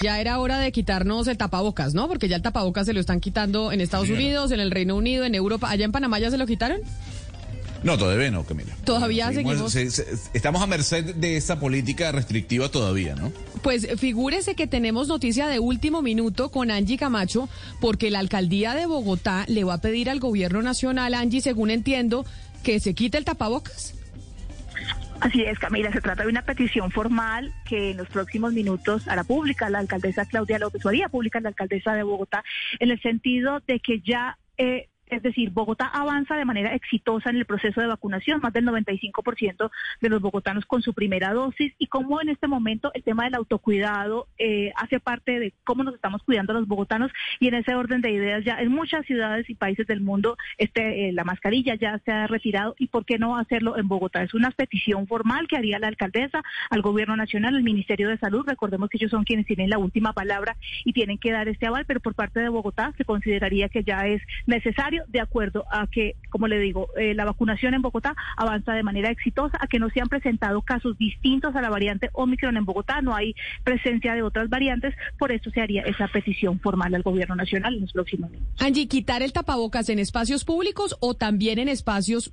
Ya era hora de quitarnos el tapabocas, ¿no? Porque ya el tapabocas se lo están quitando en Estados Unidos, en el Reino Unido, en Europa. ¿Allá en Panamá ya se lo quitaron? No, todavía no, Camila. Todavía seguimos. se- se- estamos a merced de esa política restrictiva todavía, ¿no? Pues figúrese que tenemos noticia de último minuto con Angie Camacho, porque la alcaldía de Bogotá le va a pedir al gobierno nacional, Angie, según entiendo, que se quite el tapabocas. Así es, Camila, se trata de una petición formal que en los próximos minutos hará pública la alcaldesa Claudia López, o haría pública la alcaldesa de Bogotá, en el sentido de que ya... eh, es decir, Bogotá avanza de manera exitosa en el proceso de vacunación, más del 95% de los bogotanos con su primera dosis, y cómo en este momento el tema del autocuidado eh, hace parte de cómo nos estamos cuidando los bogotanos, y en ese orden de ideas ya en muchas ciudades y países del mundo este, eh, la mascarilla ya se ha retirado, y por qué no hacerlo en Bogotá. Es una petición formal que haría la alcaldesa al gobierno nacional, al Ministerio de Salud, recordemos que ellos son quienes tienen la última palabra y tienen que dar este aval, pero por parte de Bogotá se consideraría que ya es necesario de acuerdo a que, como le digo, eh, la vacunación en Bogotá avanza de manera exitosa, a que no se han presentado casos distintos a la variante Omicron en Bogotá, no hay presencia de otras variantes, por eso se haría esa petición formal al gobierno nacional en los próximos días. Angie, quitar el tapabocas en espacios públicos o también en espacios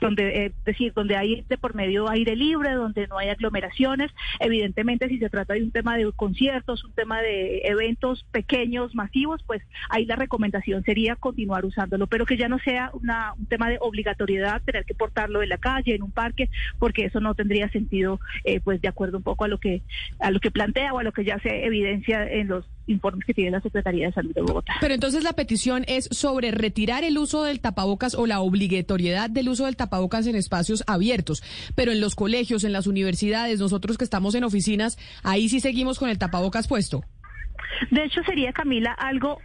donde, eh, decir, donde hay de por medio aire libre, donde no hay aglomeraciones. Evidentemente, si se trata de un tema de conciertos, un tema de eventos pequeños, masivos, pues ahí la recomendación sería continuar usándolo, pero que ya no sea una, un tema de obligatoriedad tener que portarlo en la calle, en un parque, porque eso no tendría sentido, eh, pues de acuerdo un poco a lo que a lo que plantea o a lo que ya se evidencia en los informes que tiene la Secretaría de Salud de Bogotá. Pero entonces la petición es sobre retirar el uso del tapabocas o la obligatoriedad del uso del tapabocas en espacios abiertos. Pero en los colegios, en las universidades, nosotros que estamos en oficinas, ahí sí seguimos con el tapabocas puesto. De hecho, sería, Camila, algo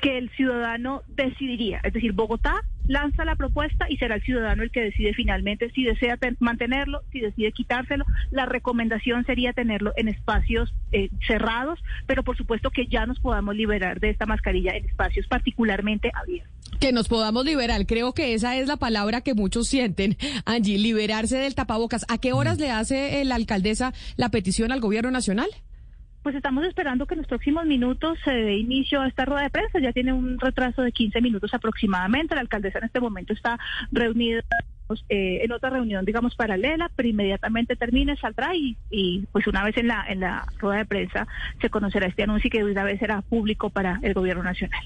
que el ciudadano decidiría. Es decir, Bogotá lanza la propuesta y será el ciudadano el que decide finalmente si desea ten- mantenerlo, si decide quitárselo. La recomendación sería tenerlo en espacios eh, cerrados, pero por supuesto que ya nos podamos liberar de esta mascarilla en espacios particularmente abiertos. Que nos podamos liberar. Creo que esa es la palabra que muchos sienten. Angie, liberarse del tapabocas. ¿A qué horas le hace la alcaldesa la petición al gobierno nacional? Pues estamos esperando que en los próximos minutos se dé inicio a esta rueda de prensa. Ya tiene un retraso de 15 minutos aproximadamente. La alcaldesa en este momento está reunida eh, en otra reunión, digamos, paralela, pero inmediatamente termine, saldrá y, y, pues una vez en la, en la rueda de prensa se conocerá este anuncio y que una vez será público para el gobierno nacional.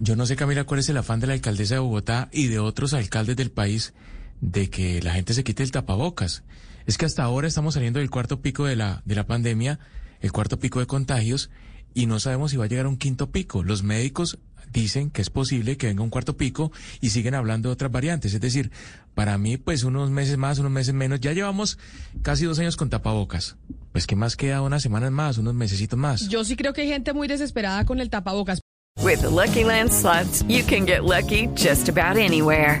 Yo no sé, Camila, cuál es el afán de la alcaldesa de Bogotá y de otros alcaldes del país de que la gente se quite el tapabocas. Es que hasta ahora estamos saliendo del cuarto pico de la, de la pandemia, el cuarto pico de contagios, y no sabemos si va a llegar a un quinto pico. Los médicos dicen que es posible que venga un cuarto pico y siguen hablando de otras variantes. Es decir, para mí, pues unos meses más, unos meses menos. Ya llevamos casi dos años con tapabocas. Pues, ¿qué más queda? Unas semanas más, unos mesecitos más. Yo sí creo que hay gente muy desesperada con el tapabocas. With the Lucky Land slots, you can get lucky just about anywhere.